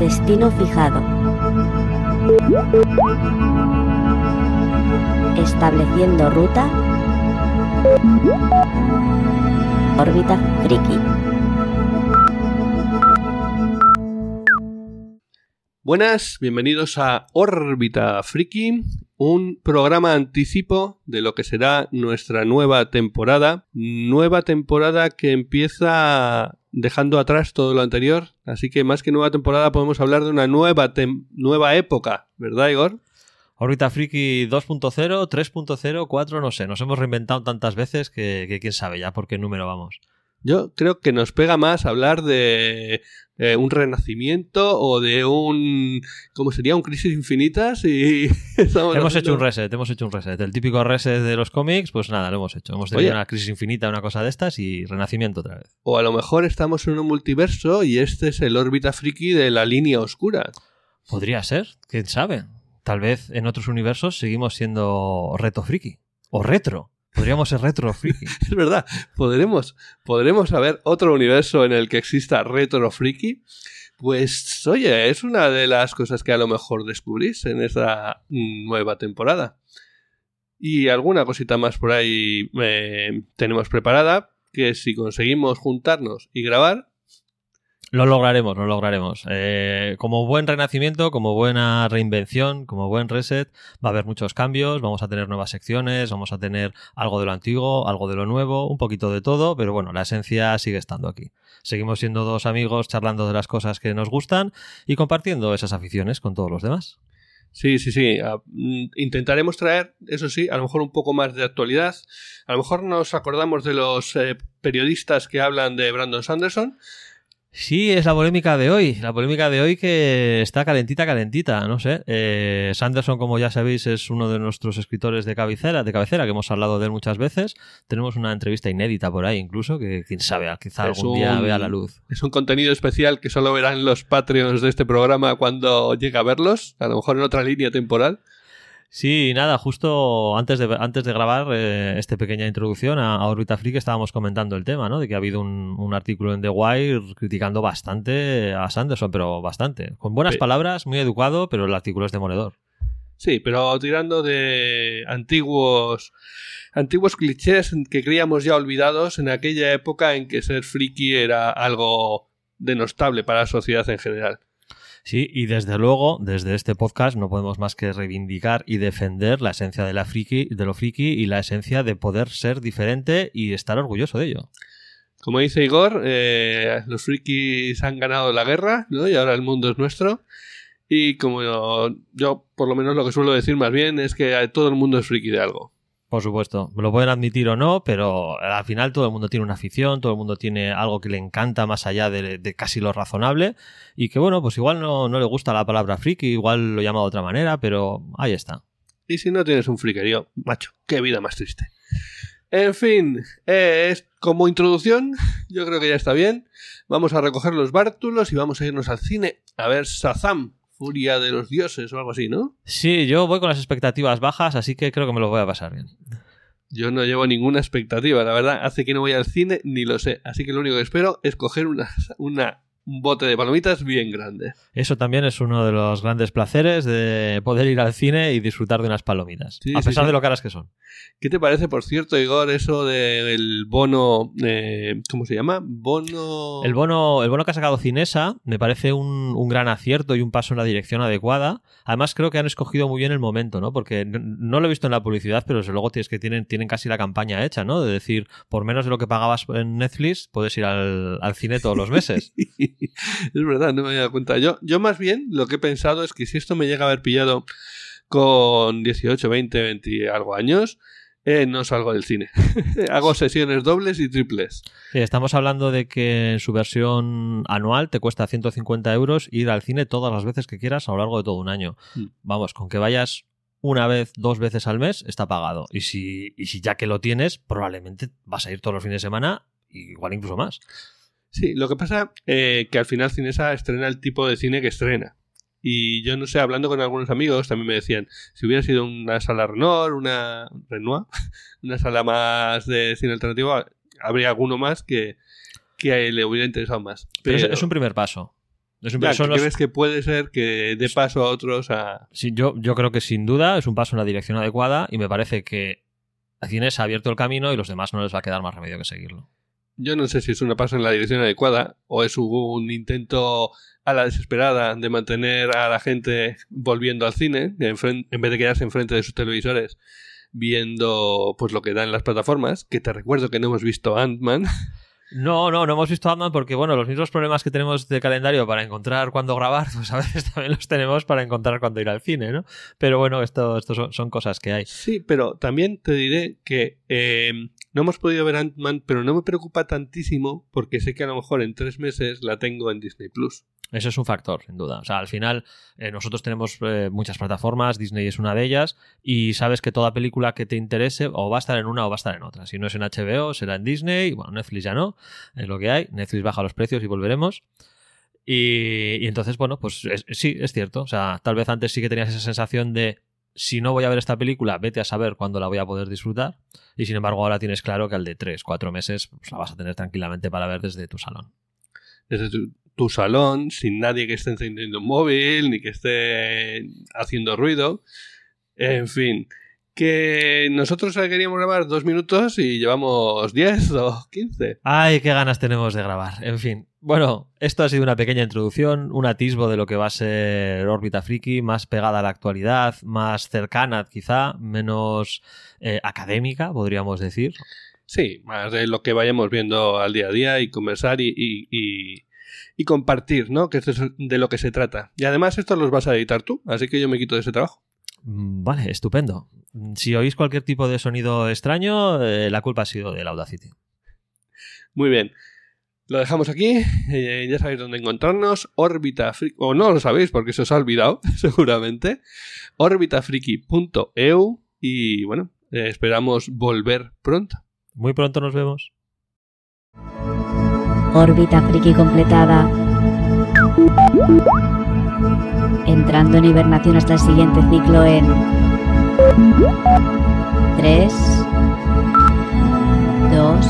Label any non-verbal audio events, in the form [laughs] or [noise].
Destino fijado. Estableciendo ruta. Órbita friki. Buenas, bienvenidos a Órbita Friki, un programa anticipo de lo que será nuestra nueva temporada. Nueva temporada que empieza dejando atrás todo lo anterior, así que más que nueva temporada podemos hablar de una nueva, nueva época, ¿verdad Igor? Órbita Friki 2.0, 3.0, 4, no sé, nos hemos reinventado tantas veces que, que quién sabe ya por qué número vamos. Yo creo que nos pega más hablar de eh, un renacimiento o de un. ¿Cómo sería? Un crisis infinitas y. [laughs] hemos hecho un reset, hemos hecho un reset. El típico reset de los cómics, pues nada, lo hemos hecho. Hemos tenido una crisis infinita, una cosa de estas y renacimiento otra vez. O a lo mejor estamos en un multiverso y este es el órbita friki de la línea oscura. Podría ser, quién sabe. Tal vez en otros universos seguimos siendo reto friki. O retro. Podríamos ser retro [laughs] friki. es verdad, podremos, podremos haber otro universo en el que exista retro friki. Pues oye, es una de las cosas que a lo mejor descubrís en esta nueva temporada. Y alguna cosita más por ahí eh, tenemos preparada, que si conseguimos juntarnos y grabar, lo lograremos, lo lograremos. Eh, como buen renacimiento, como buena reinvención, como buen reset, va a haber muchos cambios, vamos a tener nuevas secciones, vamos a tener algo de lo antiguo, algo de lo nuevo, un poquito de todo, pero bueno, la esencia sigue estando aquí. Seguimos siendo dos amigos charlando de las cosas que nos gustan y compartiendo esas aficiones con todos los demás. Sí, sí, sí. Ah, mm, intentaremos traer, eso sí, a lo mejor un poco más de actualidad. A lo mejor nos acordamos de los eh, periodistas que hablan de Brandon Sanderson Sí, es la polémica de hoy. La polémica de hoy que está calentita, calentita. No sé. Eh, Sanderson, como ya sabéis, es uno de nuestros escritores de cabecera, de cabecera, que hemos hablado de él muchas veces. Tenemos una entrevista inédita por ahí, incluso, que quién sabe, quizá algún día vea la luz. Es un contenido especial que solo verán los Patreons de este programa cuando llegue a verlos, a lo mejor en otra línea temporal. Sí, nada, justo antes de, antes de grabar eh, esta pequeña introducción a, Orbita Freak estábamos comentando el tema, ¿no? De que ha habido un, artículo en The Wire criticando bastante a Sanderson, pero bastante. Con buenas palabras, muy educado, pero el artículo es demoledor. Sí, pero tirando de antiguos antiguos clichés que creíamos ya olvidados en aquella época en que ser friki era algo denostable para la sociedad en general. Sí, y desde luego, desde este podcast no podemos más que reivindicar y defender la esencia de, la friki, de lo friki y la esencia de poder ser diferente y estar orgulloso de ello. Como dice Igor, eh, los frikis han ganado la guerra ¿no? y ahora el mundo es nuestro. Y como yo, por lo menos lo que suelo decir más bien es que todo el mundo es friki de algo. Por supuesto, lo pueden admitir o no, pero al final todo el mundo tiene una afición, todo el mundo tiene algo que le encanta más allá de, casi lo razonable y que bueno, pues igual no, le gusta la palabra friki, igual lo llama de otra manera, pero ahí está. Y si no tienes un friquerío, macho, qué vida más triste. En fin, eh, es como introducción, [laughs] yo creo que ya está bien. Vamos a recoger los bártulos y vamos a irnos al cine a ver Sazam, Furia de los Dioses o algo así, ¿no? Sí, yo voy con las expectativas bajas, así que creo que me lo voy a pasar bien. Yo no llevo ninguna expectativa, la verdad, hace que no voy al cine ni lo sé, así que lo único que espero es coger una, una un bote de palomitas bien grande. Eso también es uno de los grandes placeres de poder ir al cine y disfrutar de unas palomitas, a pesar de lo caras que son. ¿Qué te parece, por cierto, Igor, eso del bono, eh, ¿cómo se llama? Bono... El bono, el bono que ha sacado Cinesa me parece un, un, gran acierto y un paso en la dirección adecuada. Además, creo que han escogido muy bien el momento, ¿no? Porque no, lo he visto en la publicidad, pero desde luego tienes que tienen, tienen casi la campaña hecha, ¿no? De decir, por menos de lo que pagabas en Netflix, puedes ir al, al cine todos los meses. [laughs] [laughs] es verdad, no me había dado cuenta. Yo, yo más bien lo que he pensado es que si esto me llega a haber pillado con 18, 20, 20 algo años, eh, no salgo del cine. [laughs] Hago sesiones dobles y triples. Sí, estamos hablando de que en su versión anual te cuesta 150 euros ir al cine todas las veces que quieras a lo largo de todo un año. Mm. Vamos, con que vayas una vez, dos veces al mes, está pagado. Y si, y si ya que lo tienes, probablemente vas a ir todos los fines de semana, igual incluso más. Sí, lo que pasa es eh, que al final Cinesa estrena el tipo de cine que estrena. Y yo no sé, hablando con algunos amigos, también me decían, si hubiera sido una sala Renault, una Renoir, [laughs] una sala más de cine alternativo, habría alguno más que, que le hubiera interesado más. Pero, es, un primer paso. Es un- Ya, son los- crees que puede ser que dé paso a otros a... Sí, yo, yo creo que sin duda es un paso en la dirección adecuada y me parece que Cines ha abierto el camino y los demás no les va a quedar más remedio que seguirlo. Yo no sé si es una paso en la dirección adecuada o es un intento a la desesperada de mantener a la gente volviendo al cine, en, vez de quedarse enfrente de sus televisores viendo pues lo que dan las plataformas, que te recuerdo que no hemos visto Ant-Man. No, no, no hemos visto Ant-Man porque, bueno, los mismos problemas que tenemos de calendario para encontrar cuándo grabar, [laughs] pues a veces también los tenemos para encontrar cuándo ir al cine, ¿no? Pero bueno, esto, esto son, son cosas que hay. Sí, pero también te diré que eh, no hemos podido ver Ant-Man, pero no me preocupa tantísimo porque sé que a lo mejor en tres meses la tengo en Disney Plus. Eso es un factor, sin duda. O sea, al final eh, nosotros tenemos eh, muchas plataformas, Disney es una de ellas, y sabes que toda película que te interese o va a estar en una o va a estar en otra. Si no es en HBO, será en Disney, bueno, Netflix ya no, es lo que hay. Netflix baja los precios y volveremos. Y, entonces, bueno, pues es- sí, es cierto. O sea, tal vez antes sí que tenías esa sensación de si no voy a ver esta película, vete a saber cuándo la voy a poder disfrutar. Y sin embargo, ahora tienes claro que al de 3, 4 meses pues, la vas a tener tranquilamente para ver desde tu salón. Desde tu, tu salón, sin nadie que esté encendiendo un móvil, ni que esté haciendo ruido. En fin, que nosotros queríamos grabar dos minutos y llevamos 10 o 15. Ay, qué ganas tenemos de grabar. En fin. Bueno, esto ha sido una pequeña introducción, un atisbo de lo que va a ser órbita friki, más pegada a la actualidad, más cercana quizá, menos eh, académica, podríamos decir. Sí, más de lo que vayamos viendo al día a día y conversar y, y, y- y compartir, ¿no? Que esto es de lo que se trata. Y además esto los vas a editar tú, así que yo me quito de ese trabajo. Mm, Vale, estupendo. Mm, Si oís cualquier tipo de sonido extraño, eh, la culpa ha sido del Audacity. Muy bien. Lo dejamos aquí. eh, ya sabéis dónde encontrarnos. Órbita. O no lo sabéis porque se os ha olvidado, [laughs] seguramente. Orbitafriki.eu. Y bueno, eh, esperamos volver pronto. Muy pronto nos vemos. Órbita friki completada. Entrando en hibernación hasta el siguiente ciclo en 3, 2,